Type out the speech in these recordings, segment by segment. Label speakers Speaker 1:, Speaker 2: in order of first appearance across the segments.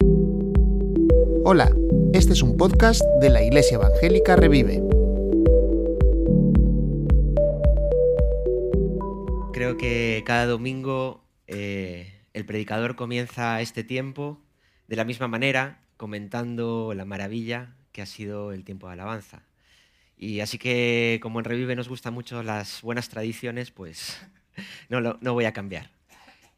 Speaker 1: Hola, este es un podcast de la Iglesia Evangélica Revive.
Speaker 2: Creo que cada domingo eh, el predicador comienza este tiempo de la misma manera, comentando la maravilla que ha sido el tiempo de alabanza. Y así que como en Revive nos gustan mucho las buenas tradiciones, pues no, no voy a cambiar.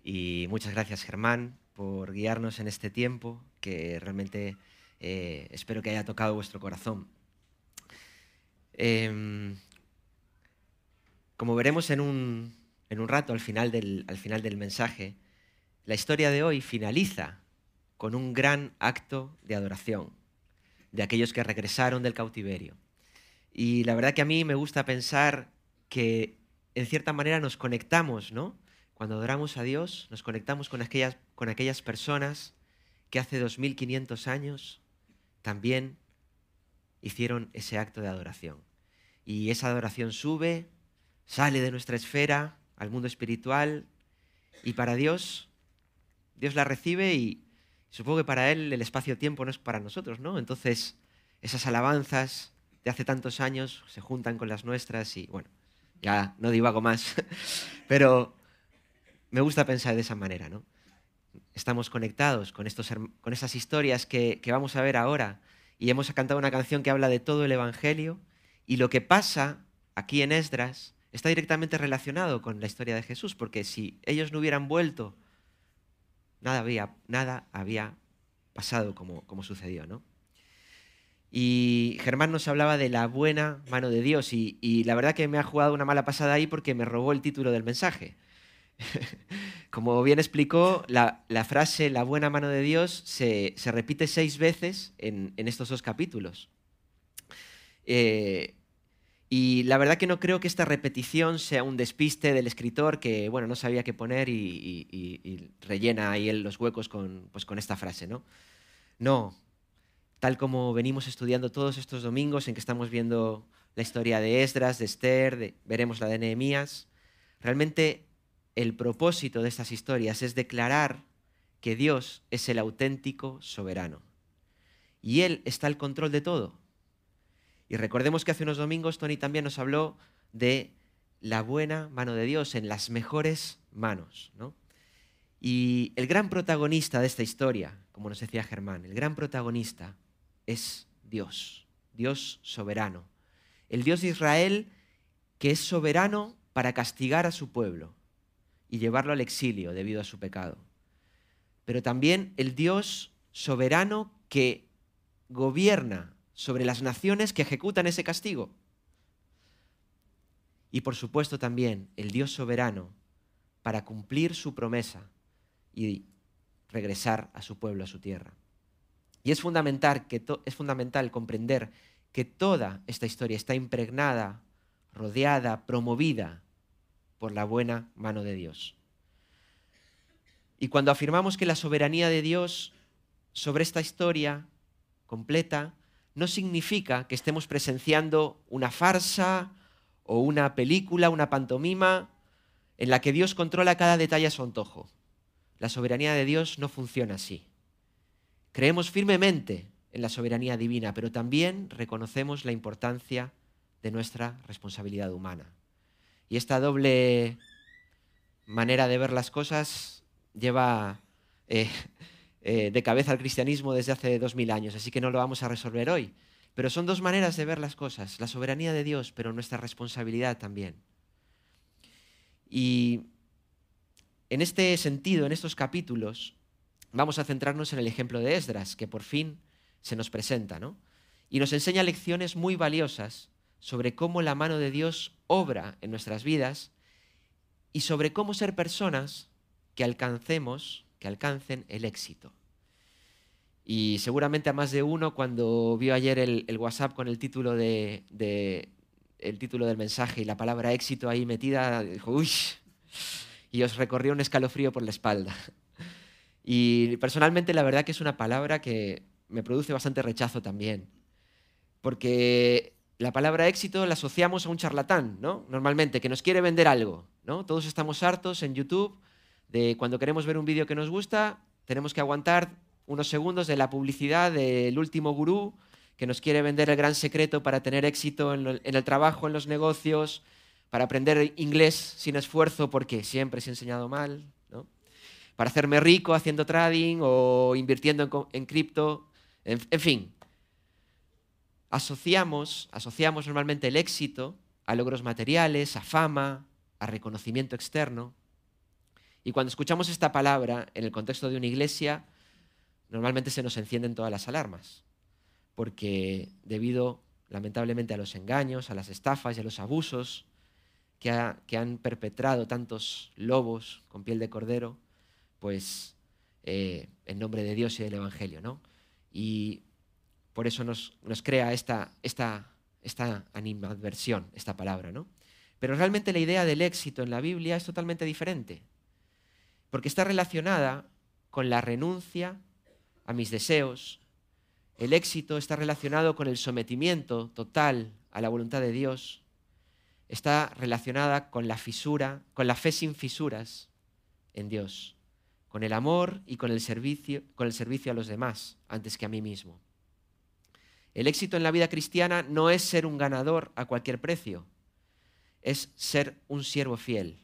Speaker 2: Y muchas gracias Germán por guiarnos en este tiempo, que realmente eh, espero que haya tocado vuestro corazón. Em, como veremos en un, en un rato al final, del, al final del mensaje, la historia de hoy finaliza con un gran acto de adoración de aquellos que regresaron del cautiverio. Y la verdad que a mí me gusta pensar que en cierta manera nos conectamos, ¿no? Cuando adoramos a Dios, nos conectamos con aquellas, con aquellas personas que hace 2500 años también hicieron ese acto de adoración. Y esa adoración sube, sale de nuestra esfera al mundo espiritual y para Dios, Dios la recibe y supongo que para Él el espacio-tiempo no es para nosotros, ¿no? Entonces, esas alabanzas de hace tantos años se juntan con las nuestras y bueno, ya no divago más, pero me gusta pensar de esa manera, ¿no? Estamos conectados con, estos, con esas historias que, que vamos a ver ahora y hemos cantado una canción que habla de todo el Evangelio y lo que pasa aquí en Esdras está directamente relacionado con la historia de Jesús, porque si ellos no hubieran vuelto, nada había, nada había pasado como, como sucedió, ¿no? Y Germán nos hablaba de la buena mano de Dios y, y, la verdad que me ha jugado una mala pasada ahí porque me robó el título del mensaje. Como bien explicó, la, frase la buena mano de Dios se, repite seis veces en, estos dos capítulos. Eh, y la verdad que no creo que esta repetición sea un despiste del escritor que bueno, no sabía qué poner y, rellena ahí los huecos con, pues, con esta frase. ¿no? no, tal como venimos estudiando todos estos domingos en que estamos viendo la historia de Esdras, de Esther, veremos la de Nehemías, realmente el propósito de estas historias es declarar que Dios es el auténtico soberano. Y Él está al control de todo. Y recordemos que hace unos domingos Tony también nos habló de la buena mano de Dios en las mejores manos. Y el gran protagonista de esta historia, como nos decía Germán, el gran protagonista es Dios, Dios soberano. El Dios de Israel que es soberano para castigar a su pueblo y llevarlo al exilio debido a su pecado. Pero también el Dios soberano que gobierna sobre las naciones que ejecutan ese castigo. Y por supuesto también el Dios soberano para cumplir su promesa y regresar a su pueblo, a su tierra. Y es fundamental, que es fundamental comprender que toda esta historia está impregnada, rodeada, promovida por la buena mano de Dios. Y cuando afirmamos que la soberanía de Dios sobre esta historia completa no significa que estemos presenciando una farsa o una película, una pantomima en la que Dios controla cada detalle a su antojo. La soberanía de Dios no funciona así. Creemos firmemente en la soberanía divina, pero también reconocemos la importancia de nuestra responsabilidad humana. Y esta doble manera de ver las cosas lleva eh, eh, de cabeza al cristianismo desde hace dos mil años, así que no lo vamos a resolver hoy. Pero son dos maneras de ver las cosas, la soberanía de Dios, pero nuestra responsabilidad también. Y en este sentido, en estos capítulos, vamos a centrarnos en el ejemplo de Esdras, que por fin se nos presenta, ¿no? Y nos enseña lecciones muy valiosas sobre cómo la mano de Dios obra en nuestras vidas y sobre cómo ser personas que alcancemos, que alcancen el éxito. Y seguramente a más de uno cuando vio ayer el, WhatsApp con el título, de, el título del mensaje y la palabra éxito ahí metida, dijo, uy, y os recorrió un escalofrío por la espalda. Y personalmente la verdad que es una palabra que me produce bastante rechazo también, porque la palabra éxito la asociamos a un charlatán, ¿no? Normalmente, que nos quiere vender algo, ¿no? Todos estamos hartos en YouTube de cuando queremos ver un vídeo que nos gusta, tenemos que aguantar unos segundos de la publicidad del último gurú que nos quiere vender el gran secreto para tener éxito en, el trabajo, en los negocios, para aprender inglés sin esfuerzo porque siempre se ha enseñado mal, ¿no? para hacerme rico haciendo trading o invirtiendo en, cripto, en, en, fin. Asociamos, asociamos normalmente el éxito a logros materiales, a fama, a reconocimiento externo. Y cuando escuchamos esta palabra en el contexto de una iglesia, normalmente se nos encienden todas las alarmas porque debido lamentablemente a los engaños, a las estafas y a los abusos que, han perpetrado tantos lobos con piel de cordero, pues eh, en nombre de Dios y del Evangelio, ¿no? Y por eso nos, crea esta, animadversión, esta palabra, ¿no? Pero realmente la idea del éxito en la Biblia es totalmente diferente, porque está relacionada con la renuncia a mis deseos, el éxito está relacionado con el sometimiento total a la voluntad de Dios. Está relacionada con la fisura, con la fe sin fisuras en Dios, con el amor y con el servicio, con el servicio a los demás antes que a mí mismo. El éxito en la vida cristiana no es ser un ganador a cualquier precio, es ser un siervo fiel,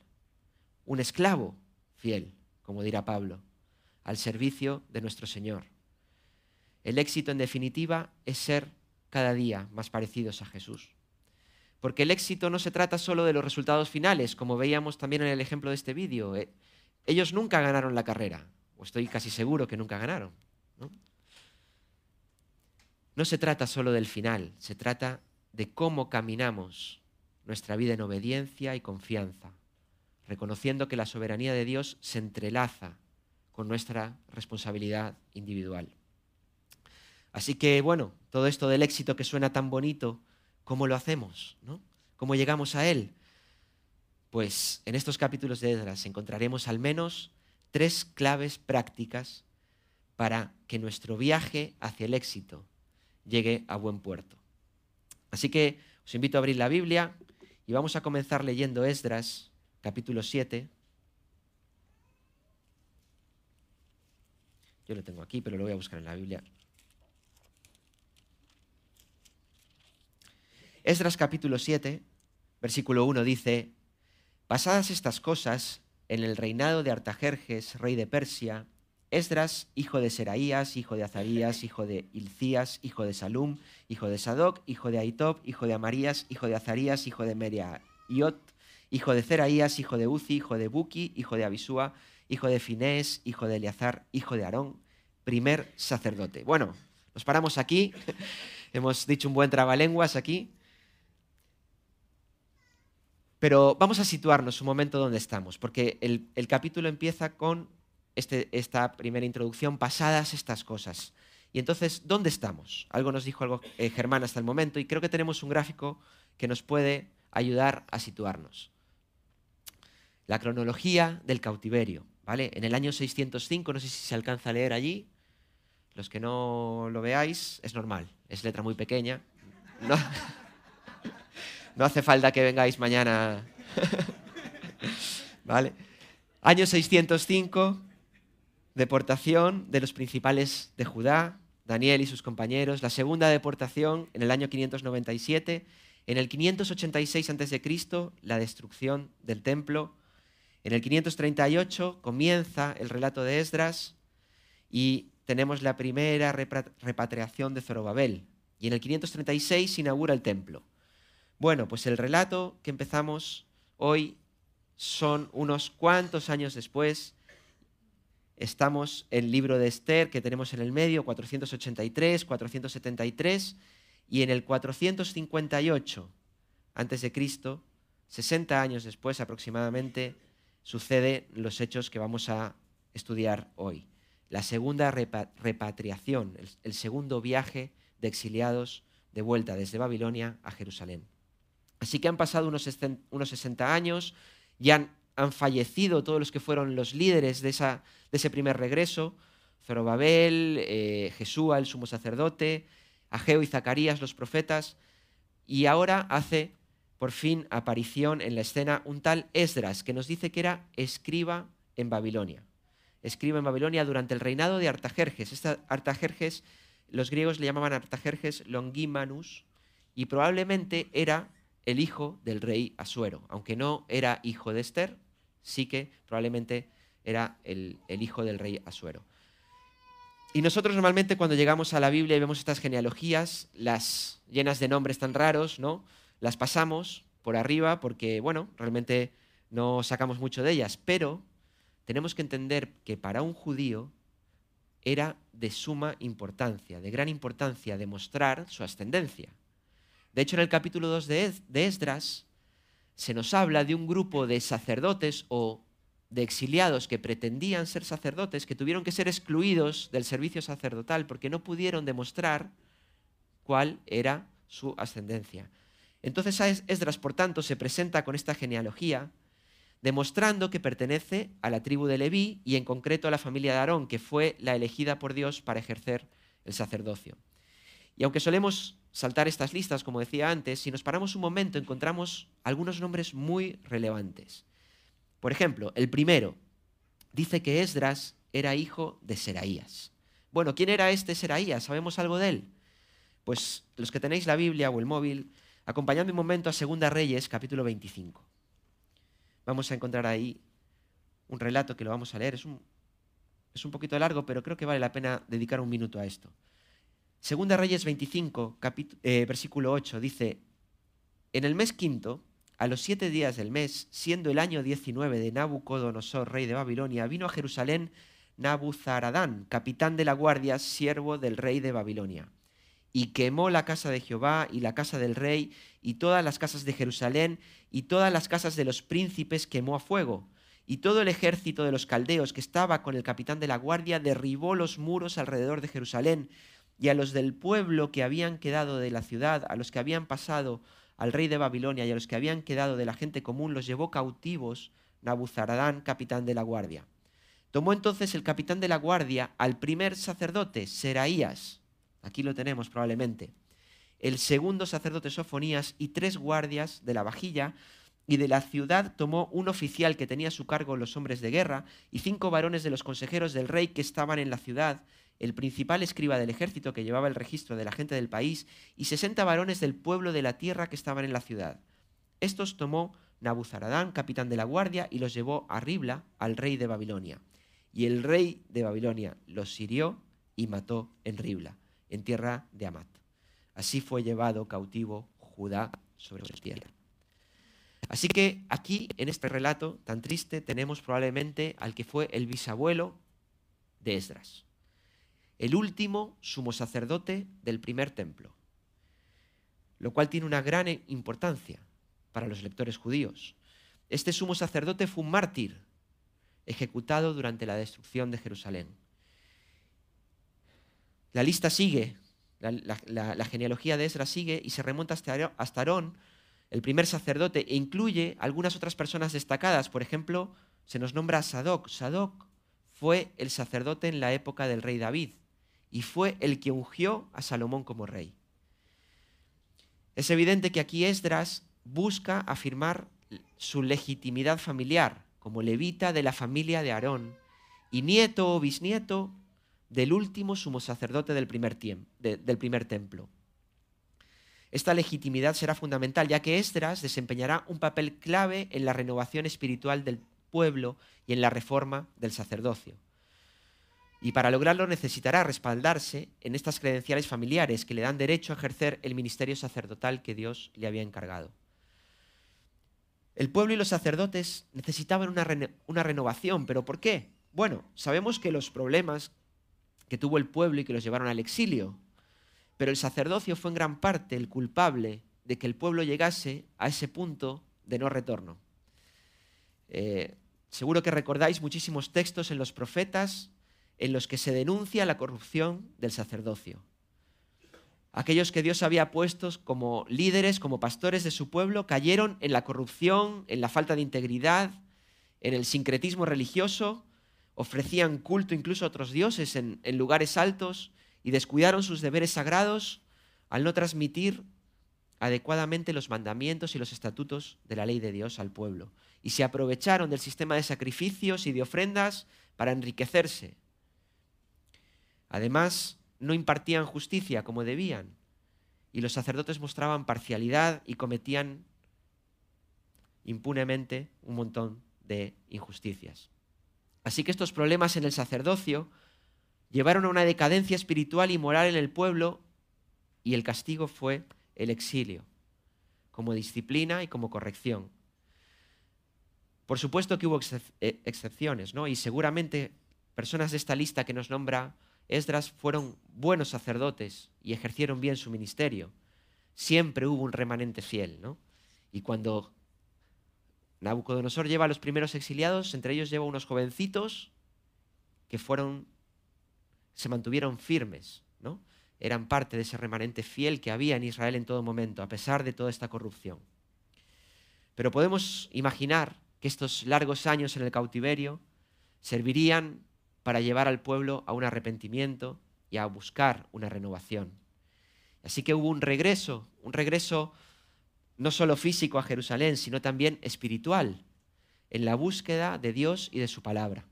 Speaker 2: un esclavo fiel, como dirá Pablo, al servicio de nuestro Señor. El éxito, en definitiva, es ser cada día más parecidos a Jesús. Porque el éxito no se trata solo de los resultados finales, como veíamos también en el ejemplo de este vídeo. Eh, ellos nunca ganaron la carrera, o estoy casi seguro que nunca ganaron. ¿No? se trata solo del final, se trata de cómo caminamos nuestra vida en obediencia y confianza, reconociendo que la soberanía de Dios se entrelaza con nuestra responsabilidad individual. Así que, bueno, todo esto del éxito que suena tan bonito, ¿cómo lo hacemos? ¿no? ¿Cómo llegamos a él? Pues en estos capítulos de Esdras encontraremos al menos tres claves prácticas para que nuestro viaje hacia el éxito llegue a buen puerto. Así que os invito a abrir la Biblia y vamos a comenzar leyendo Esdras, capítulo 7. Yo lo tengo aquí, pero lo voy a buscar en la Biblia. Esdras capítulo 7, versículo 1 dice, Pasadas estas cosas, en el reinado de Artajerjes, rey de Persia, Esdras, hijo de Seraías, hijo de Azarías, hijo de Ilcías, hijo de Salum, hijo de Sadoc, hijo de Aitob, hijo de Amarías, hijo de Azarías, hijo de Meriaiot, hijo de Zeraías, hijo de Uzi, hijo de Buki, hijo de Abisúa, hijo de Finés, hijo de Eleazar, hijo de Aarón, primer sacerdote. Bueno, nos paramos aquí. Hemos dicho un buen trabalenguas aquí. Pero vamos a situarnos un momento donde estamos, porque el, capítulo empieza con este, esta primera introducción, pasadas estas cosas. Y entonces, ¿dónde estamos? Algo nos dijo algo eh, Germán hasta el momento y creo que tenemos un gráfico que nos puede ayudar a situarnos. La cronología del cautiverio, ¿vale? En el año 605, no sé si se alcanza a leer allí, los que no lo veáis, es normal, es letra muy pequeña. No. No hace falta que vengáis mañana. ¿Vale? Año 605, deportación de los principales de Judá, Daniel y sus compañeros. La segunda deportación en el año 597. En el 586 a.C., la destrucción del templo. En el 538 comienza el relato de Esdras y tenemos la primera repatriación de Zorobabel. Y en el 536 se inaugura el templo. Bueno, pues el relato que empezamos hoy son unos cuantos años después. Estamos en el libro de Esther que tenemos en el medio, 483, 473, y en el 458 antes de Cristo, 60 años después aproximadamente, suceden los hechos que vamos a estudiar hoy. La segunda repatriación, el segundo viaje de exiliados de vuelta desde Babilonia a Jerusalén. Así que han pasado unos, 60 años, ya han, fallecido todos los que fueron los líderes de, ese primer regreso, Zorobabel, eh, Jesúa, el sumo sacerdote, Ageo y Zacarías, los profetas, y ahora hace por fin aparición en la escena un tal Esdras, que nos dice que era escriba en Babilonia. escriba en Babilonia durante el reinado de Artajerjes. Esta Artajerjes, los griegos le llamaban Artajerjes Longimanus, y probablemente era el hijo del rey Asuero. Aunque no era hijo de Esther, sí que probablemente era el, el hijo del rey Asuero. Y nosotros normalmente cuando llegamos a la Biblia y vemos estas genealogías, las llenas de nombres tan raros, ¿no? Las pasamos por arriba porque, bueno, realmente no sacamos mucho de ellas, pero tenemos que entender que para un judío era de suma importancia, de gran importancia demostrar su ascendencia. De hecho, en el capítulo 2 de Esdras se nos habla de un grupo de sacerdotes o de exiliados que pretendían ser sacerdotes, que tuvieron que ser excluidos del servicio sacerdotal porque no pudieron demostrar cuál era su ascendencia. Entonces Esdras, por tanto, se presenta con esta genealogía, demostrando que pertenece a la tribu de Leví y en concreto a la familia de Aarón, que fue la elegida por Dios para ejercer el sacerdocio. Y aunque solemos saltar estas listas, como decía antes, si nos paramos un momento encontramos algunos nombres muy relevantes. Por ejemplo, el primero dice que Esdras era hijo de Seraías. Bueno, ¿quién era este Seraías? ¿Sabemos algo de él? Pues los que tenéis la Biblia o el móvil, acompañadme un momento a Segunda Reyes, capítulo 25. Vamos a encontrar ahí un relato que lo vamos a leer. Es un, es un poquito largo, pero creo que vale la pena dedicar un minuto a esto. Segunda Reyes 25, eh, versículo 8, dice, en el mes quinto, a los siete días del mes, siendo el año 19 de Nabucodonosor, rey de Babilonia, vino a Jerusalén Nabuzaradán, capitán de la guardia, siervo del rey de Babilonia, y quemó la casa de Jehová y la casa del rey y todas las casas de Jerusalén y todas las casas de los príncipes quemó a fuego. Y todo el ejército de los caldeos que estaba con el capitán de la guardia derribó los muros alrededor de Jerusalén, y a los del pueblo que habían quedado de la ciudad, a los que habían pasado al rey de Babilonia y a los que habían quedado de la gente común los llevó cautivos Nabuzaradán, capitán de la guardia. Tomó entonces el capitán de la guardia al primer sacerdote, Seraías, aquí lo tenemos probablemente, el segundo sacerdote Sofonías y tres guardias de la vajilla, y de la ciudad tomó un oficial que tenía a su cargo los hombres de guerra, y cinco varones de los consejeros del rey que estaban en la ciudad, el principal escriba del ejército que llevaba el registro de la gente del país, y sesenta varones del pueblo de la tierra que estaban en la ciudad. Estos tomó Nabuzaradán, capitán de la guardia, y los llevó a Ribla, al rey de Babilonia. Y el rey de Babilonia los hirió y mató en Ribla, en tierra de Amat. Así fue llevado cautivo Judá sobre su tierra. Así que aquí, en este relato tan triste, tenemos probablemente al que fue el bisabuelo de Esdras el último sumo sacerdote del primer templo, lo cual tiene una gran importancia para los lectores judíos. Este sumo sacerdote fue un mártir ejecutado durante la destrucción de Jerusalén. La lista sigue, la, genealogía de Esdras sigue y se remonta hasta, hasta Aarón, el primer sacerdote, e incluye algunas otras personas destacadas. Por ejemplo, se nos nombra a Sadoc. Sadoc fue el sacerdote en la época del rey David y fue el que ungió a Salomón como rey. Es evidente que aquí Esdras busca afirmar su legitimidad familiar como levita de la familia de Aarón y nieto o bisnieto del último sumo sacerdote del primer, del primer templo. Esta legitimidad será fundamental, ya que Esdras desempeñará un papel clave en la renovación espiritual del pueblo y en la reforma del sacerdocio. Y para lograrlo necesitará respaldarse en estas credenciales familiares que le dan derecho a ejercer el ministerio sacerdotal que Dios le había encargado. El pueblo y los sacerdotes necesitaban una, renovación, pero ¿por qué? Bueno, sabemos que los problemas que tuvo el pueblo y que los llevaron al exilio, pero el sacerdocio fue en gran parte el culpable de que el pueblo llegase a ese punto de no retorno. Eh, seguro que recordáis muchísimos textos en los profetas en los que se denuncia la corrupción del sacerdocio. Aquellos que Dios había puesto como líderes, como pastores de su pueblo, cayeron en la corrupción, en la falta de integridad, en el sincretismo religioso, ofrecían culto incluso a otros dioses en, en lugares altos y descuidaron sus deberes sagrados al no transmitir adecuadamente los mandamientos y los estatutos de la ley de Dios al pueblo. Y se aprovecharon del sistema de sacrificios y de ofrendas para enriquecerse. Además, no impartían justicia como debían, y los sacerdotes mostraban parcialidad y cometían impunemente un montón de injusticias. Así que estos problemas en el sacerdocio llevaron a una decadencia espiritual y moral en el pueblo y el castigo fue el exilio, como disciplina y como corrección. Por supuesto que hubo eh, excepciones, ¿no? Y seguramente personas de esta lista que nos nombra Esdras fueron buenos sacerdotes y ejercieron bien su ministerio. Siempre hubo un remanente fiel, ¿no? Y cuando Nabucodonosor lleva a los primeros exiliados, entre ellos lleva unos jovencitos que fueron, se mantuvieron firmes, ¿no? Eran parte de ese remanente fiel que había en Israel en todo momento, a pesar de toda esta corrupción. Pero podemos imaginar que estos largos años en el cautiverio servirían para llevar al pueblo a un arrepentimiento y a buscar una renovación. Así que hubo un regreso, un regreso no solo físico a Jerusalén, sino también espiritual, en la búsqueda de Dios y de su palabra.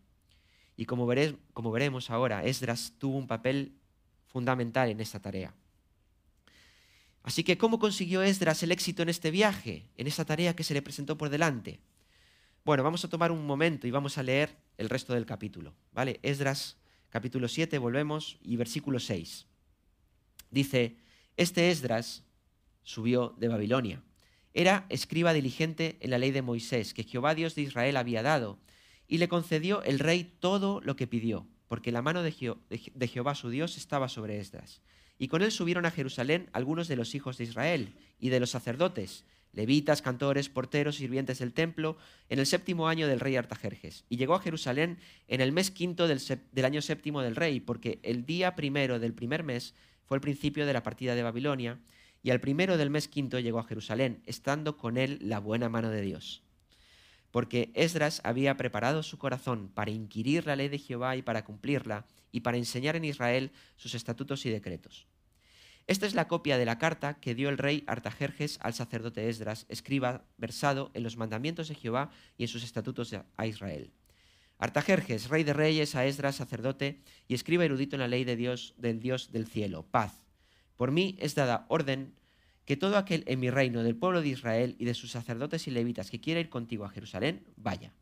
Speaker 2: Y como, como veremos ahora, Esdras tuvo un papel fundamental en esta tarea. Así que, ¿cómo consiguió Esdras el éxito en este viaje, en esa tarea que se le presentó por delante? Bueno, vamos a tomar un momento y vamos a leer el resto del capítulo. ¿vale? Esdras, capítulo 7, volvemos, y versículo 6. Dice, este Esdras subió de Babilonia era escriba diligente en la ley de Moisés, que Jehová Dios de Israel había dado, y le concedió el rey todo lo que pidió, porque la mano de, Jehová su Dios estaba sobre Esdras. Y con él subieron a Jerusalén algunos de los hijos de Israel y de los sacerdotes, levitas, cantores, porteros, sirvientes del templo, en el séptimo año del rey Artajerjes. Y llegó a Jerusalén en el mes quinto del, del año séptimo del rey, porque el día primero del primer mes fue el principio de la partida de Babilonia, y al primero del mes quinto llegó a Jerusalén, estando con él la buena mano de Dios. Porque Esdras había preparado su corazón para inquirir la ley de Jehová y para cumplirla, y para enseñar en Israel sus estatutos y decretos. Esta es la copia de la carta que dio el rey Artajerjes al sacerdote Esdras, escriba versado en los mandamientos de Jehová y en sus estatutos a Israel. Artajerjes, rey de reyes, a Esdras, sacerdote, y escriba erudito en la ley de Dios, del Dios del cielo, paz por mí es dada orden que todo aquel en mi reino del pueblo de Israel y de sus sacerdotes y levitas que quiera ir contigo a Jerusalén, vaya.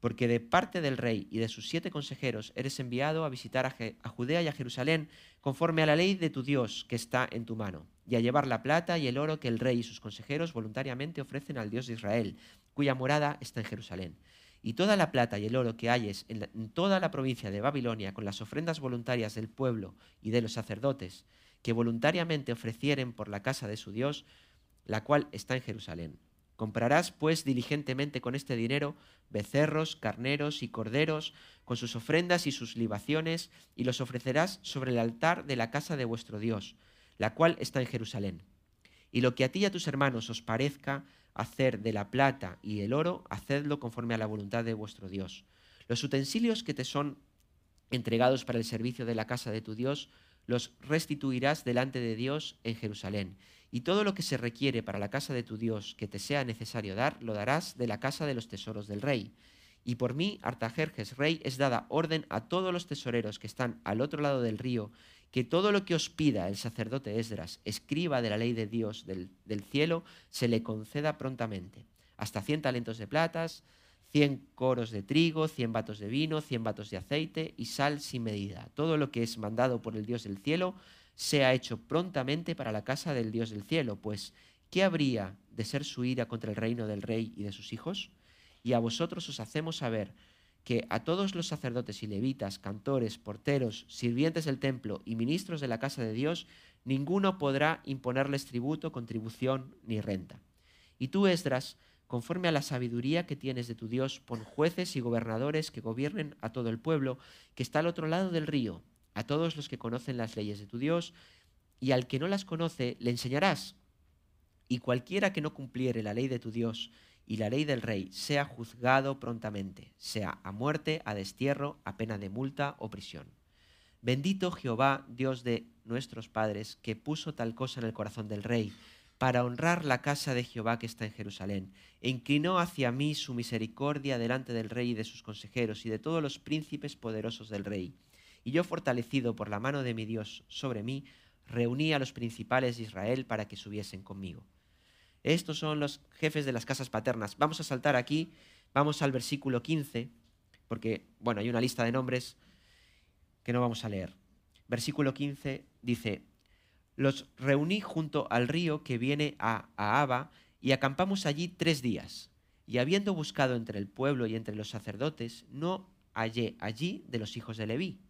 Speaker 2: Porque de parte del rey y de sus siete consejeros eres enviado a visitar a, Judea y a Jerusalén conforme a la ley de tu Dios que está en tu mano, y a llevar la plata y el oro que el rey y sus consejeros voluntariamente ofrecen al Dios de Israel, cuya morada está en Jerusalén. Y toda la plata y el oro que en, en toda la provincia de Babilonia con las ofrendas voluntarias del pueblo y de los sacerdotes, que voluntariamente ofrecieren por la casa de su Dios, la cual está en Jerusalén. Comprarás, pues, diligentemente con este dinero becerros, carneros y corderos, con sus ofrendas y sus libaciones, y los ofrecerás sobre el altar de la casa de vuestro Dios, la cual está en Jerusalén. Y lo que a ti y a tus hermanos os parezca hacer de la plata y el oro, hacedlo conforme a la voluntad de vuestro Dios. Los utensilios que te son entregados para el servicio de la casa de tu Dios, los restituirás delante de Dios en Jerusalén. Y todo lo que se requiere para la casa de tu Dios que te sea necesario dar, lo darás de la casa de los tesoros del rey. Y por mí, Artajerjes, rey, es dada orden a todos los tesoreros que están al otro lado del río, que todo lo que os pida el sacerdote Esdras, escriba de la ley de Dios del, del cielo, se le conceda prontamente. Hasta cien talentos de platas, cien coros de trigo, cien vatos de vino, cien vatos de aceite y sal sin medida. Todo lo que es mandado por el Dios del cielo sea hecho prontamente para la casa del Dios del cielo, pues ¿qué habría de ser su ira contra el reino del rey y de sus hijos? Y a vosotros os hacemos saber que a todos los sacerdotes y levitas, cantores, porteros, sirvientes del templo y ministros de la casa de Dios, ninguno podrá imponerles tributo, contribución ni renta. Y tú, Esdras, conforme a la sabiduría que tienes de tu Dios, pon jueces y gobernadores que gobiernen a todo el pueblo que está al otro lado del río, a todos los que conocen las leyes de tu Dios, y al que no las conoce le enseñarás. Y cualquiera que no cumpliere la ley de tu Dios y la ley del rey sea juzgado prontamente, sea a muerte, a destierro, a pena de multa o prisión. Bendito Jehová, Dios de nuestros padres, que puso tal cosa en el corazón del rey, para honrar la casa de Jehová que está en Jerusalén. E inclinó hacia mí su misericordia delante del rey y de sus consejeros y de todos los príncipes poderosos del rey. Y yo, fortalecido por la mano de mi Dios sobre mí, reuní a los principales de Israel para que subiesen conmigo. Estos son los jefes de las casas paternas. Vamos a saltar aquí, vamos al versículo 15, porque, bueno, hay una lista de nombres que no vamos a leer. Versículo 15 dice, los reuní junto al río que viene a Ahaba y acampamos allí tres días. Y habiendo buscado entre el pueblo y entre los sacerdotes, no hallé allí de los hijos de Leví.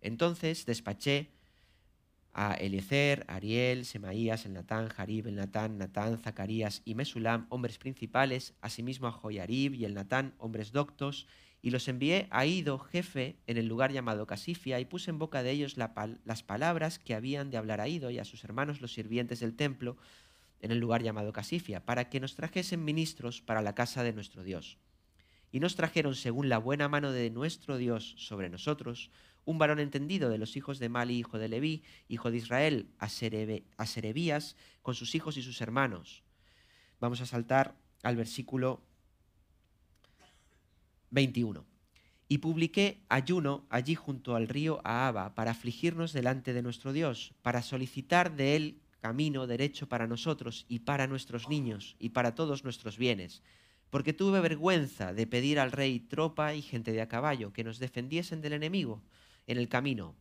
Speaker 2: Entonces despaché a Eliezer, Ariel, Semaías, el Natán, Jarib, el Natán, Natán, Zacarías y Mesulam, hombres principales, asimismo a Joyarib y el Natán, hombres doctos, y los envié a Ido, jefe, en el lugar llamado Casifia, y puse en boca de ellos las palabras que habían de hablar a Ido y a sus hermanos los sirvientes del templo, en el lugar llamado Casifia, para que nos trajesen ministros para la casa de nuestro Dios. Y nos trajeron, según la buena mano de nuestro Dios sobre nosotros, un varón entendido de los hijos de Mali, hijo de Leví, hijo de Israel, a, Serebías, con sus hijos y sus hermanos. Vamos a saltar al versículo 21. Y publiqué ayuno allí junto al río Ahaba para afligirnos delante de nuestro Dios, para solicitar de él camino derecho para nosotros y para nuestros niños y para todos nuestros bienes, porque tuve vergüenza de pedir al rey tropa y gente de a caballo que nos defendiesen del enemigo en el camino,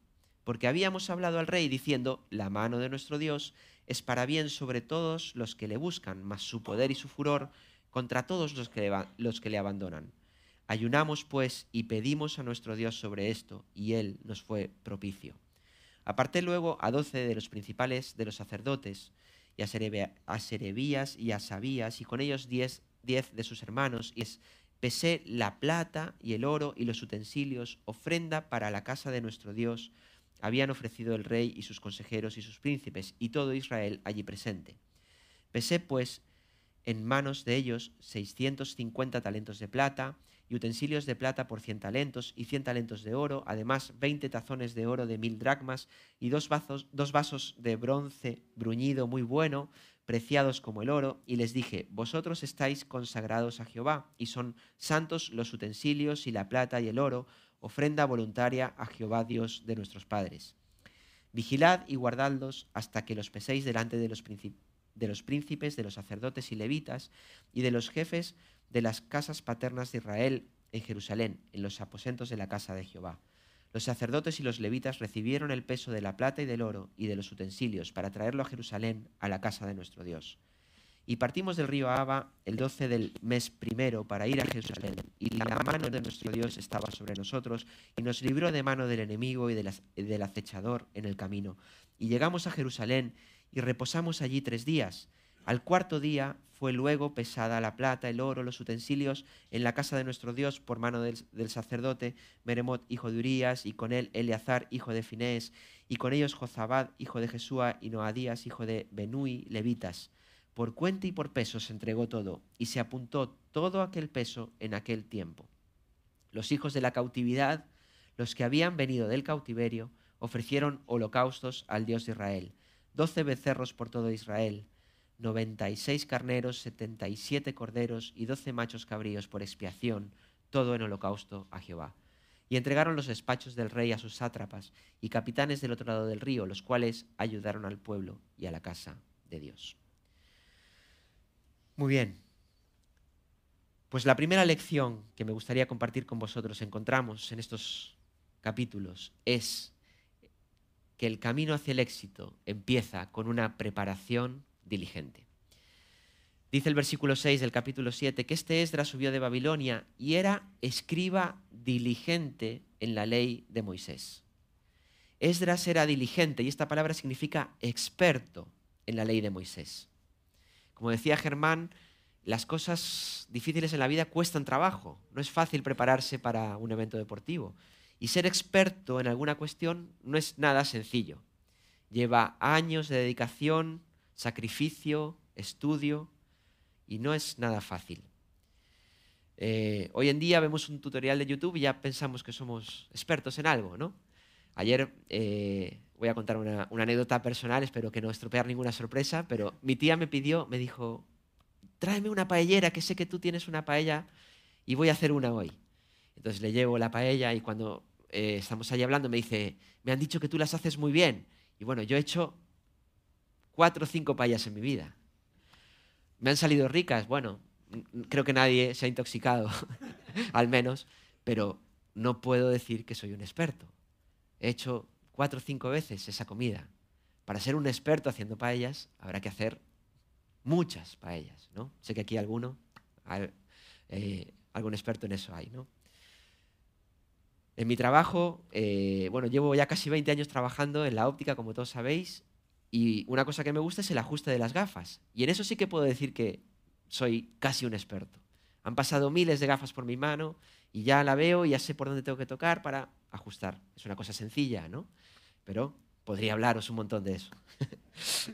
Speaker 2: porque habíamos hablado al rey diciendo, la mano de nuestro Dios es para bien sobre todos los que le buscan, mas su poder y su furor contra todos los que le, los le abandonan. Ayunamos pues y pedimos a nuestro Dios sobre esto, y él nos fue propicio. Aparté luego a doce de los principales de los sacerdotes, y a, Serebías y a Sabías, y con ellos diez, diez de sus hermanos, y es pesé la plata y el oro y los utensilios, ofrenda para la casa de nuestro Dios, habían ofrecido el rey y sus consejeros y sus príncipes, y todo Israel allí presente. Pesé, pues, en manos de ellos seiscientos cincuenta talentos de plata, y utensilios de plata por cien talentos, y cien talentos de oro, además veinte tazones de oro de mil dracmas, y dos vasos, dos vasos de bronce bruñido muy bueno, preciados como el oro, y les dije, vosotros estáis consagrados a Jehová, y son santos los utensilios y la plata y el oro, ofrenda voluntaria a Jehová Dios de nuestros padres. Vigilad y guardadlos hasta que los peséis delante de los, de los príncipes, de los sacerdotes y levitas, y de los jefes de las casas paternas de Israel en Jerusalén, en los aposentos de la casa de Jehová los sacerdotes y los levitas recibieron el peso de la plata y del oro y de los utensilios para traerlo a Jerusalén, a la casa de nuestro Dios. Y partimos del río Abba el 12 del mes primero para ir a Jerusalén. Y la mano de nuestro Dios estaba sobre nosotros y nos libró de mano del enemigo y del acechador en el camino. Y llegamos a Jerusalén y reposamos allí tres días. Al cuarto día fue luego pesada la plata, el oro, los utensilios en la casa de nuestro Dios por mano del, sacerdote Meremot, hijo de Urías, y con él Eleazar, hijo de Finés, y con ellos Jozabad, hijo de Jesúa, y Noadías, hijo de Benui, levitas. Por cuenta y por peso se entregó todo, y se apuntó todo aquel peso en aquel tiempo. Los hijos de la cautividad, los que habían venido del cautiverio, ofrecieron holocaustos al Dios de Israel, doce becerros por todo Israel, 96 carneros, 77 corderos y 12 machos cabríos por expiación, todo en holocausto a Jehová. Y entregaron los despachos del rey a sus sátrapas y capitanes del otro lado del río, los cuales ayudaron al pueblo y a la casa de Dios. Muy bien. Pues la primera lección que me gustaría compartir con vosotros encontramos en estos capítulos es que el camino hacia el éxito empieza con una preparación diligente. Dice el versículo 6 del capítulo 7 que este Esdras subió de Babilonia y era escriba diligente en la ley de Moisés. Esdras era diligente y esta palabra significa experto en la ley de Moisés. Como decía Germán, las cosas difíciles en la vida cuestan trabajo. No es fácil prepararse para un evento deportivo. Y ser experto en alguna cuestión no es nada sencillo. Lleva años de dedicación, sacrificio, estudio, y no es nada fácil. Eh, hoy en día vemos un tutorial de YouTube y ya pensamos que somos expertos en algo, ¿no? Ayer eh, voy a contar una, anécdota personal, espero que no estropear ninguna sorpresa, pero mi tía me pidió, me dijo, tráeme una paellera, que sé que tú tienes una paella y voy a hacer una hoy. Entonces le llevo la paella y cuando eh, estamos ahí hablando me dice, me han dicho que tú las haces muy bien. Y bueno, yo he hecho cuatro o cinco paellas en mi vida. Me han salido ricas, bueno, creo que nadie se ha intoxicado, al menos, pero no puedo decir que soy un experto. He hecho cuatro o cinco veces esa comida. Para ser un experto haciendo paellas, habrá que hacer muchas paellas, ¿no? Sé que aquí alguno, eh, algún experto en eso hay, ¿no? En mi trabajo, eh, bueno, llevo ya casi 20 años trabajando en la óptica, como todos sabéis, y una cosa que me gusta es el ajuste de las gafas. Y en eso sí que puedo decir que soy casi un experto. Han pasado miles de gafas por mi mano y ya la veo y ya sé por dónde tengo que tocar para ajustar. Es una cosa sencilla, ¿no? Pero podría hablaros un montón de eso.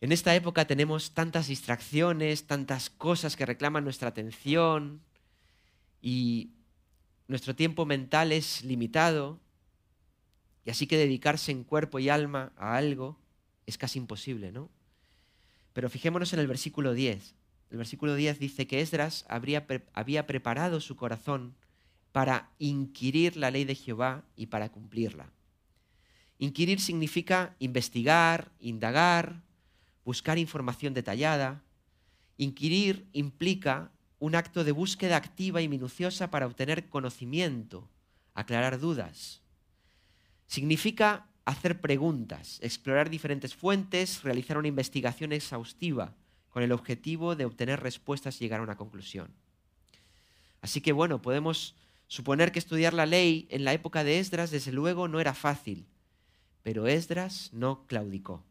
Speaker 2: en esta época tenemos tantas distracciones, tantas cosas que reclaman nuestra atención y nuestro tiempo mental es limitado y así que dedicarse en cuerpo y alma a algo es casi imposible, ¿no? Pero fijémonos en el versículo 10. El versículo 10 dice que Esdras había preparado su corazón para inquirir la ley de Jehová y para cumplirla. Inquirir significa investigar, indagar, buscar información detallada. Inquirir implica un acto de búsqueda activa y minuciosa para obtener conocimiento, aclarar dudas. Significa hacer preguntas, explorar diferentes fuentes, realizar una investigación exhaustiva con el objetivo de obtener respuestas y llegar a una conclusión. Así que bueno, podemos suponer que estudiar la ley en la época de Esdras desde luego no era fácil, pero Esdras no claudicó.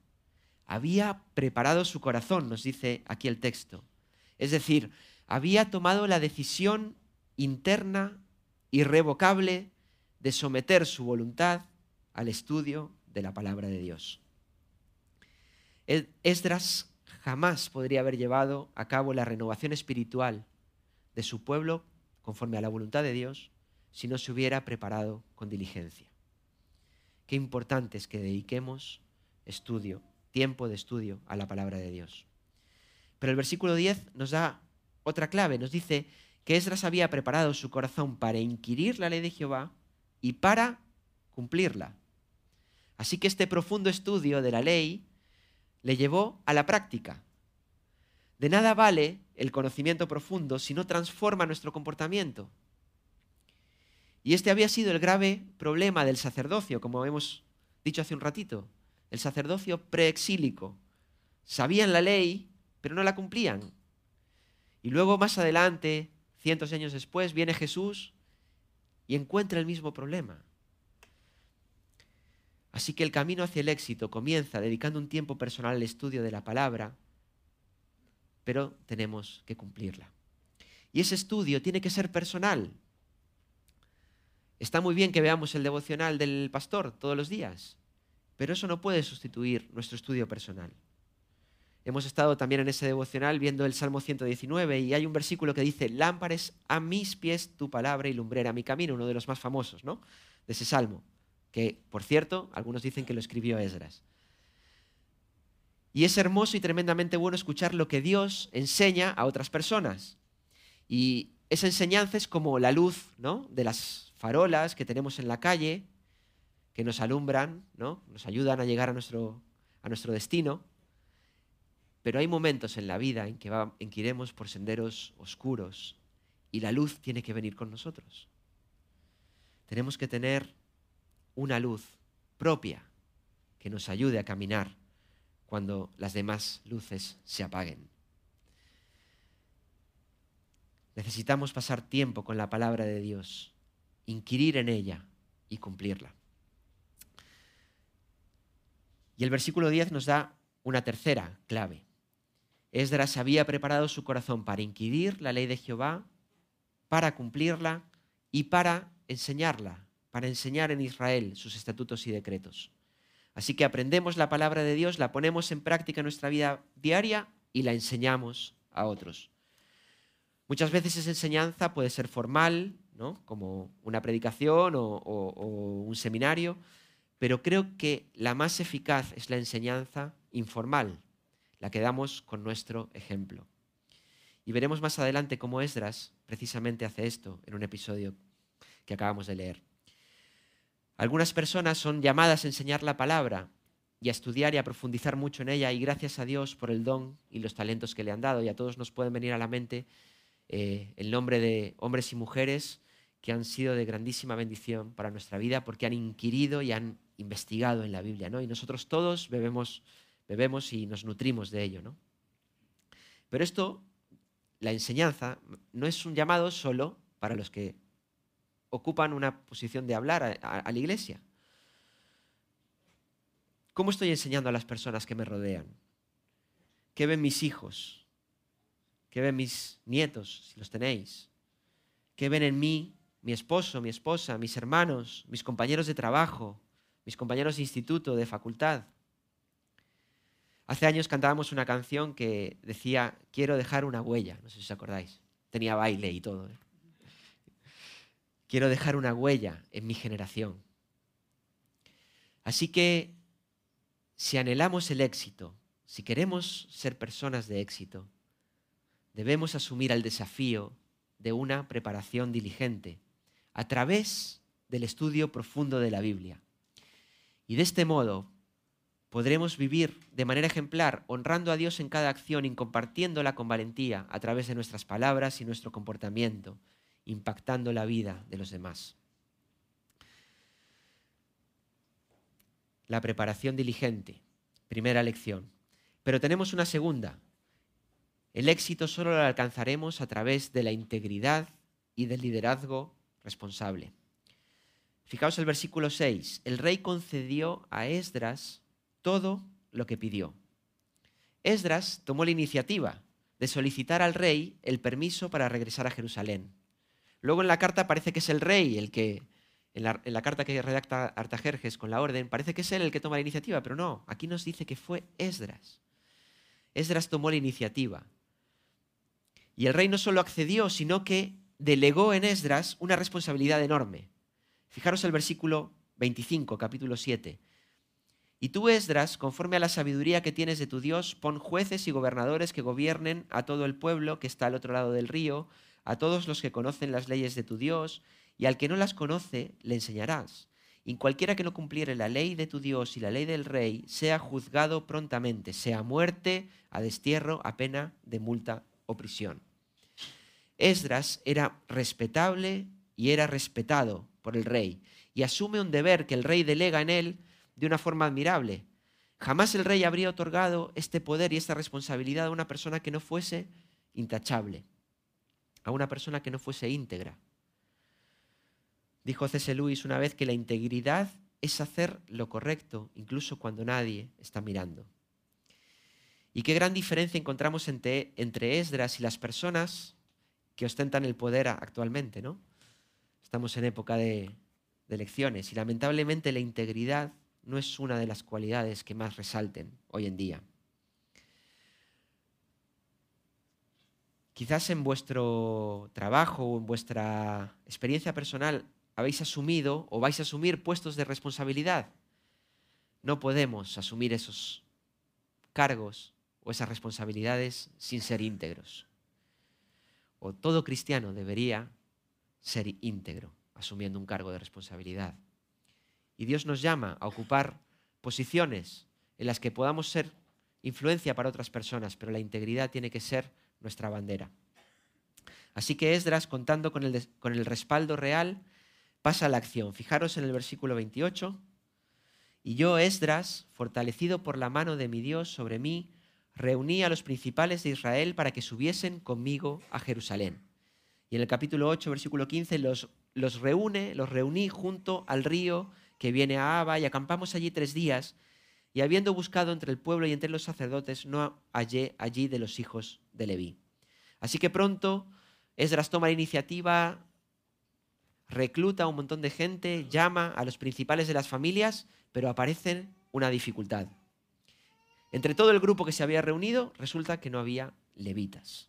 Speaker 2: Había preparado su corazón, nos dice aquí el texto. Es decir, había tomado la decisión interna, irrevocable, de someter su voluntad al estudio de la palabra de Dios. Esdras jamás podría haber llevado a cabo la renovación espiritual de su pueblo conforme a la voluntad de Dios si no se hubiera preparado con diligencia. Qué importante es que dediquemos estudio, tiempo de estudio a la palabra de Dios. Pero el versículo 10 nos da otra clave, nos dice que Esdras había preparado su corazón para inquirir la ley de Jehová y para cumplirla. Así que este profundo estudio de la ley le llevó a la práctica. De nada vale el conocimiento profundo si no transforma nuestro comportamiento. Y este había sido el grave problema del sacerdocio, como hemos dicho hace un ratito. El sacerdocio preexílico. Sabían la ley, pero no la cumplían. Y luego más adelante, cientos de años después, viene Jesús y encuentra el mismo problema. Así que el camino hacia el éxito comienza dedicando un tiempo personal al estudio de la palabra, pero tenemos que cumplirla. Y ese estudio tiene que ser personal. Está muy bien que veamos el devocional del pastor todos los días, pero eso no puede sustituir nuestro estudio personal. Hemos estado también en ese devocional viendo el Salmo 119 y hay un versículo que dice, lámpares a mis pies tu palabra y lumbrera mi camino, uno de los más famosos ¿no? de ese salmo que, por cierto, algunos dicen que lo escribió Esdras. Y es hermoso y tremendamente bueno escuchar lo que Dios enseña a otras personas. Y esa enseñanza es como la luz ¿no? de las farolas que tenemos en la calle, que nos alumbran, ¿no? nos ayudan a llegar a nuestro, a nuestro destino. Pero hay momentos en la vida en que, en que iremos por senderos oscuros y la luz tiene que venir con nosotros. Tenemos que tener una luz propia que nos ayude a caminar cuando las demás luces se apaguen. Necesitamos pasar tiempo con la palabra de Dios, inquirir en ella y cumplirla. Y el versículo 10 nos da una tercera clave. Esdras había preparado su corazón para inquirir la ley de Jehová, para cumplirla y para enseñarla para enseñar en Israel sus estatutos y decretos. Así que aprendemos la palabra de Dios, la ponemos en práctica en nuestra vida diaria y la enseñamos a otros. Muchas veces esa enseñanza puede ser formal, ¿no? como una predicación o, o un seminario, pero creo que la más eficaz es la enseñanza informal, la que damos con nuestro ejemplo. Y veremos más adelante cómo Esdras precisamente hace esto en un episodio que acabamos de leer. Algunas personas son llamadas a enseñar la palabra y a estudiar y a profundizar mucho en ella y gracias a Dios por el don y los talentos que le han dado y a todos nos pueden venir a la mente eh, el nombre de hombres y mujeres que han sido de grandísima bendición para nuestra vida porque han inquirido y han investigado en la Biblia. Y nosotros todos bebemos, bebemos y nos nutrimos de ello, ¿no? Pero esto, la enseñanza, no es un llamado solo para los que ocupan una posición de hablar a la iglesia. ¿Cómo estoy enseñando a las personas que me rodean? ¿Qué ven mis hijos? ¿Qué ven mis nietos, si los tenéis? ¿Qué ven en mí mi esposo, mi esposa, mis hermanos, mis compañeros de trabajo, mis compañeros de instituto, de facultad? Hace años cantábamos una canción que decía, quiero dejar una huella, no sé si os acordáis. Tenía baile y todo. ¿eh? Quiero dejar una huella en mi generación. Así que si anhelamos el éxito, si queremos ser personas de éxito, debemos asumir el desafío de una preparación diligente a través del estudio profundo de la Biblia. Y de este modo podremos vivir de manera ejemplar, honrando a Dios en cada acción y compartiéndola con valentía a través de nuestras palabras y nuestro comportamiento, impactando la vida de los demás. la preparación diligente, primera lección. Pero tenemos una segunda. El éxito solo lo alcanzaremos a través de la integridad y del liderazgo responsable. Fijaos el versículo 6. El rey concedió a Esdras todo lo que pidió. Esdras tomó la iniciativa de solicitar al rey el permiso para regresar a Jerusalén. Luego en la carta parece que es el rey el que en la, carta que redacta Artajerjes con la orden, parece que es él el que toma la iniciativa, pero no, aquí nos dice que fue Esdras. Esdras tomó la iniciativa. Y el rey no solo accedió, sino que delegó en Esdras una responsabilidad enorme. Fijaros el versículo 25, capítulo 7. Y tú, Esdras, conforme a la sabiduría que tienes de tu Dios, pon jueces y gobernadores que gobiernen a todo el pueblo que está al otro lado del río, a todos los que conocen las leyes de tu Dios, y al que no las conoce le enseñarás. Y cualquiera que no cumpliere la ley de tu Dios y la ley del rey, sea juzgado prontamente, sea muerte, a destierro, a pena de multa o prisión. Esdras era respetable y era respetado por el rey, y asume un deber que el rey delega en él de una forma admirable. Jamás el rey habría otorgado este poder y esta responsabilidad a una persona que no fuese intachable, a una persona que no fuese íntegra. Dijo C.S. Lewis una vez que la integridad es hacer lo correcto, incluso cuando nadie está mirando. Y qué gran diferencia encontramos entre, entre Esdras y las personas que ostentan el poder actualmente, ¿no? Estamos en época de, de elecciones y lamentablemente la integridad no es una de las cualidades que más resalten hoy en día. Quizás en vuestro trabajo o en vuestra experiencia personal habéis asumido o vais a asumir puestos de responsabilidad. No podemos asumir esos cargos o esas responsabilidades sin ser íntegros. O todo cristiano debería ser íntegro, asumiendo un cargo de responsabilidad. Y Dios nos llama a ocupar posiciones en las que podamos ser influencia para otras personas, pero la integridad tiene que ser nuestra bandera. Así que Esdras, contando con el, con el respaldo real pasa la acción. Fijaros en el versículo 28. Y yo, Esdras, fortalecido por la mano de mi Dios sobre mí, reuní a los principales de Israel para que subiesen conmigo a Jerusalén. Y en el capítulo 8, versículo 15, los, los reúne, los reuní junto al río que viene a Abba y acampamos allí tres días. Y habiendo buscado entre el pueblo y entre los sacerdotes, no hallé allí de los hijos de Leví. Así que pronto Esdras toma la iniciativa, recluta a un montón de gente, llama a los principales de las familias, pero aparece una dificultad. Entre todo el grupo que se había reunido, resulta que no había levitas.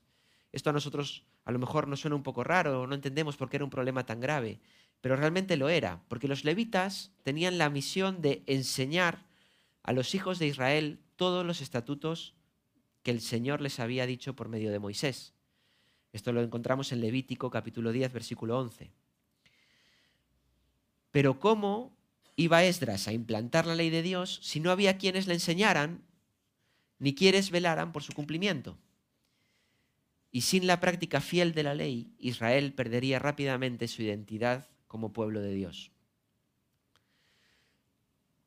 Speaker 2: Esto a nosotros a lo mejor nos suena un poco raro, no entendemos por qué era un problema tan grave, pero realmente lo era, porque los levitas tenían la misión de enseñar a los hijos de Israel todos los estatutos que el Señor les había dicho por medio de Moisés. Esto lo encontramos en Levítico capítulo 10, versículo 11. Pero ¿cómo iba Esdras a implantar la ley de Dios si no había quienes le enseñaran ni quienes velaran por su cumplimiento? Y sin la práctica fiel de la ley, Israel perdería rápidamente su identidad como pueblo de Dios.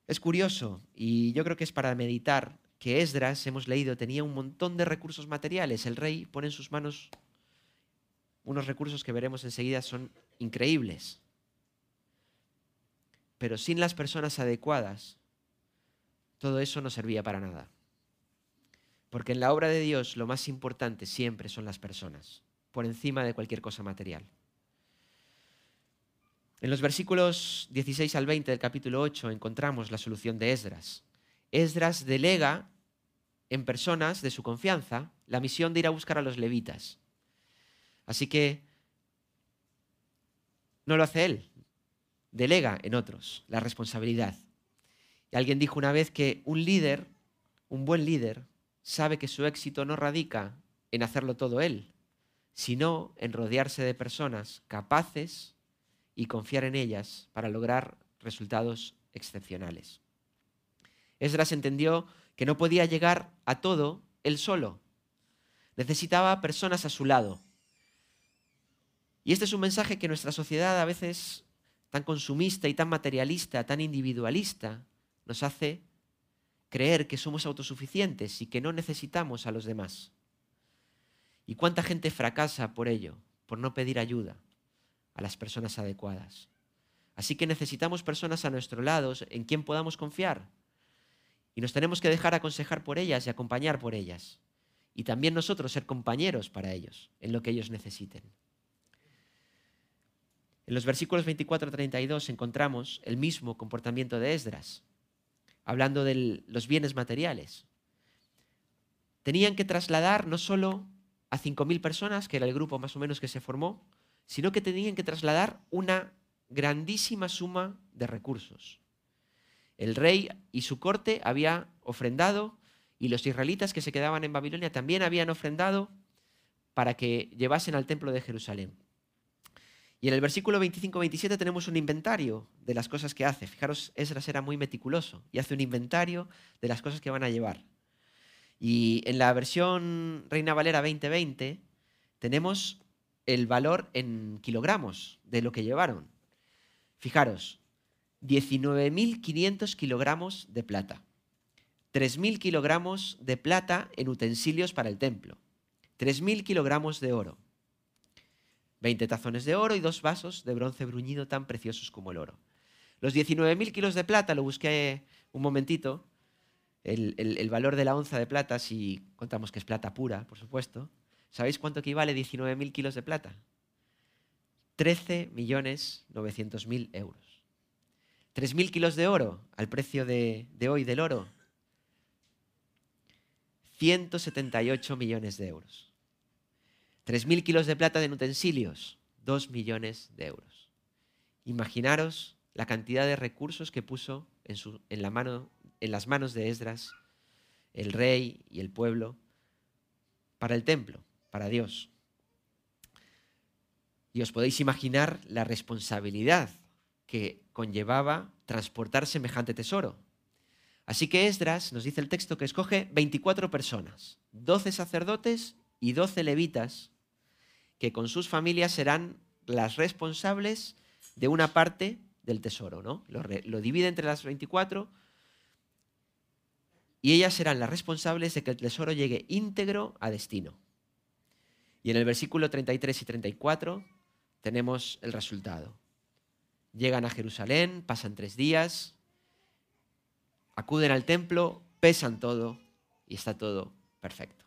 Speaker 2: Es curioso, y yo creo que es para meditar, que Esdras, hemos leído, tenía un montón de recursos materiales. El rey pone en sus manos unos recursos que veremos enseguida son increíbles. Pero sin las personas adecuadas, todo eso no servía para nada. Porque en la obra de Dios lo más importante siempre son las personas, por encima de cualquier cosa material. En los versículos 16 al 20 del capítulo 8 encontramos la solución de Esdras. Esdras delega en personas de su confianza la misión de ir a buscar a los levitas. Así que no lo hace él, delega en otros la responsabilidad. Y alguien dijo una vez que un líder, un buen líder, sabe que su éxito no radica en hacerlo todo él, sino en rodearse de personas capaces y confiar en ellas para lograr resultados excepcionales. Esdras entendió que no podía llegar a todo él solo. Necesitaba personas a su lado. Y este es un mensaje que nuestra sociedad a veces tan consumista y tan materialista, tan individualista, nos hace creer que somos autosuficientes y que no necesitamos a los demás. ¿Y cuánta gente fracasa por ello, por no pedir ayuda? A las personas adecuadas. Así que necesitamos personas a nuestro lado en quien podamos confiar. Y nos tenemos que dejar aconsejar por ellas y acompañar por ellas. Y también nosotros ser compañeros para ellos en lo que ellos necesiten. En los versículos 24 a 32 encontramos el mismo comportamiento de Esdras, hablando de los bienes materiales. Tenían que trasladar no solo a 5.000 personas, que era el grupo más o menos que se formó, sino que tenían que trasladar una grandísima suma de recursos. El rey y su corte había ofrendado y los israelitas que se quedaban en Babilonia también habían ofrendado para que llevasen al templo de Jerusalén. Y en el versículo 25-27 tenemos un inventario de las cosas que hace. Fijaros, Esdras era muy meticuloso y hace un inventario de las cosas que van a llevar. Y en la versión Reina Valera 2020 tenemos el valor en kilogramos de lo que llevaron. Fijaros, 19.500 kilogramos de plata, 3.000 kilogramos de plata en utensilios para el templo, 3.000 kilogramos de oro, 20 tazones de oro y dos vasos de bronce bruñido tan preciosos como el oro. Los 19.000 kilos de plata, lo busqué un momentito, el, el, valor de la onza de plata, si contamos que es plata pura, por supuesto, ¿Sabéis cuánto equivale 19.000 kilos de plata? 13.900.000 euros. 3.000 kilos de oro al precio de, hoy del oro. 178 millones de euros. 3.000 kilos de plata en utensilios, 2 millones de euros. Imaginaros la cantidad de recursos que puso en las manos de Esdras, el rey y el pueblo, para el templo para Dios. Y os podéis imaginar la responsabilidad que conllevaba transportar semejante tesoro. Así que Esdras nos dice el texto que escoge 24 personas, 12 sacerdotes y 12 levitas, que con sus familias serán las responsables de una parte del tesoro. ¿no? Lo, lo divide entre las 24 y ellas serán las responsables de que el tesoro llegue íntegro a destino. Y en el versículo 33 y 34 tenemos el resultado. Llegan a Jerusalén, pasan tres días, acuden al templo, pesan todo y está todo perfecto.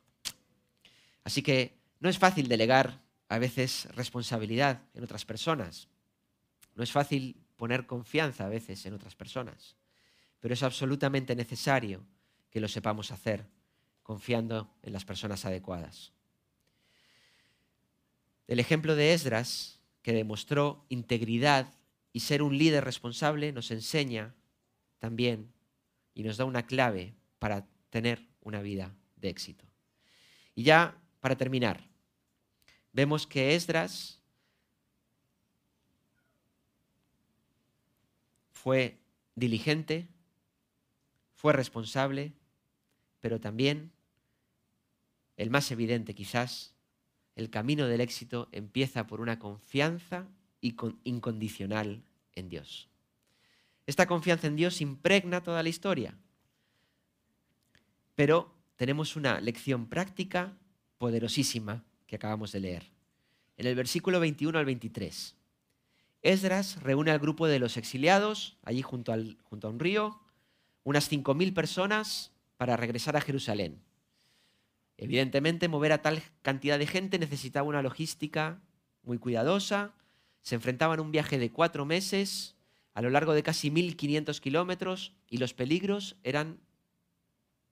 Speaker 2: Así que no es fácil delegar a veces responsabilidad en otras personas. No es fácil poner confianza a veces en otras personas. Pero es absolutamente necesario que lo sepamos hacer confiando en las personas adecuadas. El ejemplo de Esdras, que demostró integridad y ser un líder responsable, nos enseña también y nos da una clave para tener una vida de éxito. Y ya para terminar, vemos que Esdras fue diligente, fue responsable, pero también, el más evidente quizás, el camino del éxito empieza por una confianza incondicional en Dios. Esta confianza en Dios impregna toda la historia. Pero tenemos una lección práctica poderosísima que acabamos de leer. En el versículo 21 al 23. Esdras reúne al grupo de los exiliados allí junto, junto a un río, unas 5.000 personas para regresar a Jerusalén. Evidentemente, mover a tal cantidad de gente necesitaba una logística muy cuidadosa. Se enfrentaban a un viaje de cuatro meses a lo largo de casi 1.500 kilómetros y los peligros eran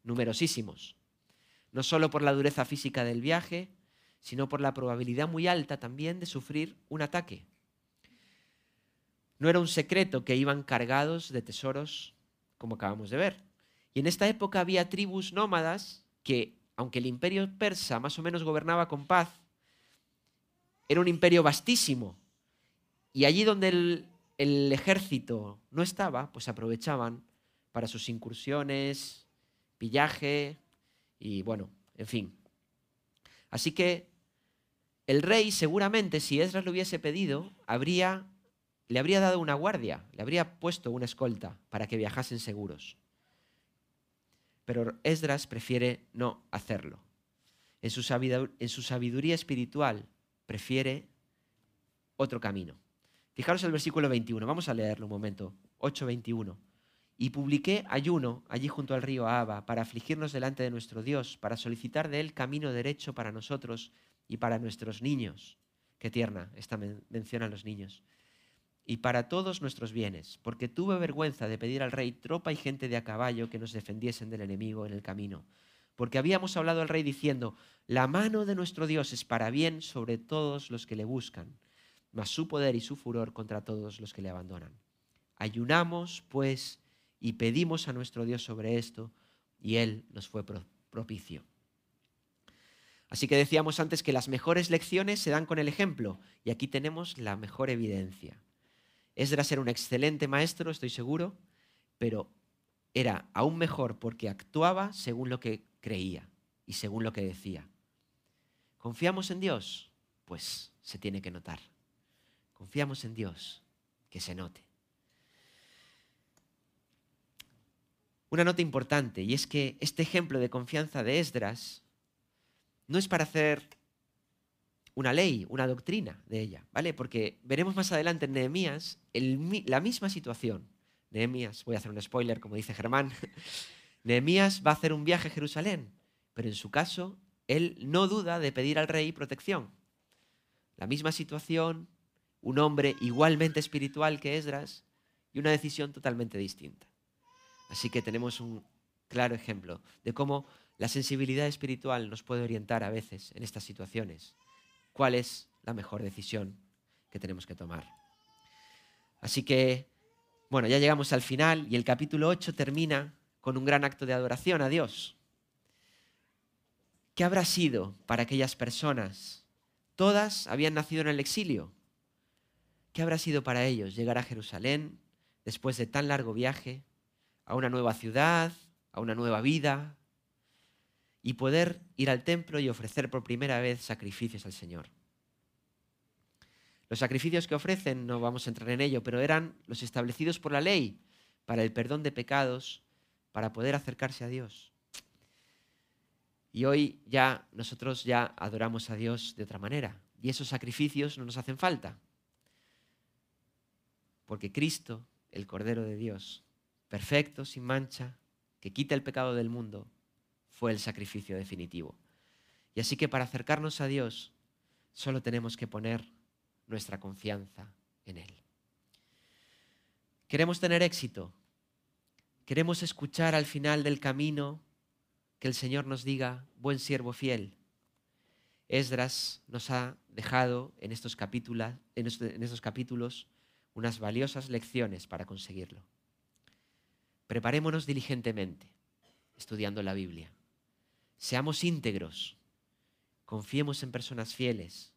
Speaker 2: numerosísimos. No solo por la dureza física del viaje, sino por la probabilidad muy alta también de sufrir un ataque. No era un secreto que iban cargados de tesoros, como acabamos de ver. Y en esta época había tribus nómadas que aunque el imperio persa más o menos gobernaba con paz, era un imperio vastísimo. Y allí donde el, ejército no estaba, pues aprovechaban para sus incursiones, pillaje y bueno, en fin. Así que el rey seguramente, si Esdras lo hubiese pedido, habría, le habría dado una guardia, le habría puesto una escolta para que viajasen seguros pero Esdras prefiere no hacerlo. En su, sabiduría, espiritual prefiere otro camino. Fijaros el versículo 21, vamos a leerlo un momento, 8.21. Y publiqué ayuno allí junto al río Aba para afligirnos delante de nuestro Dios, para solicitar de él camino derecho para nosotros y para nuestros niños. Qué tierna esta mención a los niños y para todos nuestros bienes, porque tuve vergüenza de pedir al rey tropa y gente de a caballo que nos defendiesen del enemigo en el camino. Porque habíamos hablado al rey diciendo, la mano de nuestro Dios es para bien sobre todos los que le buscan, mas su poder y su furor contra todos los que le abandonan. Ayunamos, pues, y pedimos a nuestro Dios sobre esto, y Él nos fue propicio. Así que decíamos antes que las mejores lecciones se dan con el ejemplo, y aquí tenemos la mejor evidencia. Esdras era un excelente maestro, estoy seguro, pero era aún mejor porque actuaba según lo que creía y según lo que decía. ¿Confiamos en Dios? Pues se tiene que notar. Confiamos en Dios, que se note. Una nota importante, y es que este ejemplo de confianza de Esdras no es para hacer una ley, una doctrina de ella, ¿vale? Porque veremos más adelante en Nehemías la misma situación. Nehemías, voy a hacer un spoiler, como dice Germán. Nehemías va a hacer un viaje a Jerusalén, pero en su caso, él no duda de pedir al rey protección. La misma situación, un hombre igualmente espiritual que Esdras y una decisión totalmente distinta. Así que tenemos un claro ejemplo de cómo la sensibilidad espiritual nos puede orientar a veces en estas situaciones cuál es la mejor decisión que tenemos que tomar. Así que, bueno, ya llegamos al final y el capítulo 8 termina con un gran acto de adoración a Dios. ¿Qué habrá sido para aquellas personas? Todas habían nacido en el exilio. ¿Qué habrá sido para ellos llegar a Jerusalén después de tan largo viaje, a una nueva ciudad, a una nueva vida, y poder ir al templo y ofrecer por primera vez sacrificios al Señor. Los sacrificios que ofrecen, no vamos a entrar en ello, pero eran los establecidos por la ley para el perdón de pecados, para poder acercarse a Dios. Y hoy ya nosotros ya adoramos a Dios de otra manera. Y esos sacrificios no nos hacen falta. Porque Cristo, el Cordero de Dios, perfecto, sin mancha, que quita el pecado del mundo, fue el sacrificio definitivo. Y así que para acercarnos a Dios solo tenemos que poner nuestra confianza en Él. Queremos tener éxito. Queremos escuchar al final del camino que el Señor nos diga, buen siervo fiel. Esdras nos ha dejado en estos, capítulos, en estos capítulos unas valiosas lecciones para conseguirlo. Preparémonos diligentemente estudiando la Biblia. Seamos íntegros, confiemos en personas fieles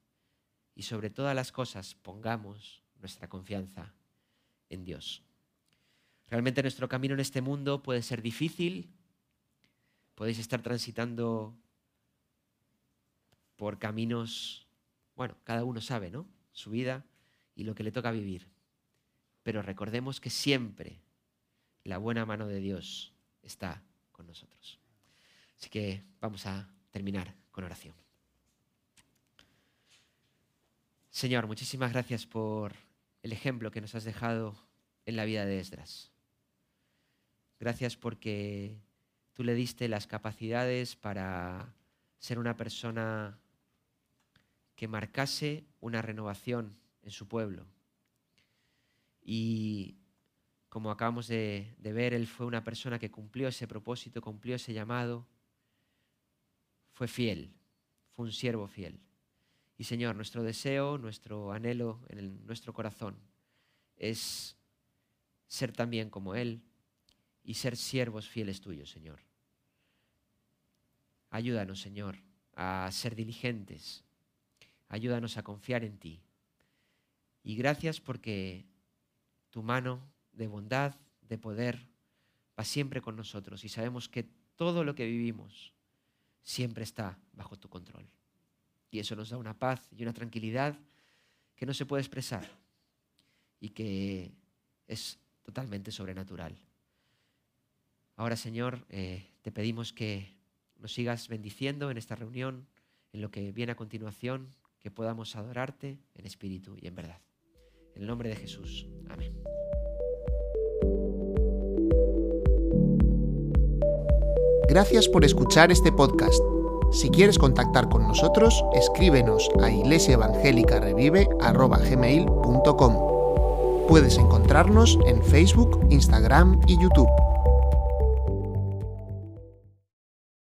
Speaker 2: y sobre todas las cosas pongamos nuestra confianza en Dios. Realmente nuestro camino en este mundo puede ser difícil, podéis estar transitando por caminos, bueno, cada uno sabe, ¿no? Su vida y lo que le toca vivir. Pero recordemos que siempre la buena mano de Dios está con nosotros. Así que vamos a terminar con oración. Señor, muchísimas gracias por el ejemplo que nos has dejado en la vida de Esdras. Gracias porque tú le diste las capacidades para ser una persona que marcase una renovación en su pueblo. Y como acabamos de, ver, él fue una persona que cumplió ese propósito, cumplió ese llamado, fue fiel, fue un siervo fiel. Y Señor, nuestro deseo, nuestro anhelo en nuestro corazón es ser también como Él y ser siervos fieles tuyos, Señor. Ayúdanos, Señor, a ser diligentes. Ayúdanos a confiar en ti. Y gracias porque tu mano de bondad, de poder, va siempre con nosotros y sabemos que todo lo que vivimos siempre está bajo tu control. Y eso nos da una paz y una tranquilidad que no se puede expresar y que es totalmente sobrenatural. Ahora, Señor, eh, te pedimos que nos sigas bendiciendo en esta reunión, en lo que viene a continuación, que podamos adorarte en espíritu y en verdad. En el nombre de Jesús. Amén.
Speaker 1: Gracias por escuchar este podcast. Si quieres contactar con nosotros, escríbenos a iglesiaevangelicarevive.com. Puedes encontrarnos en Facebook, Instagram y YouTube.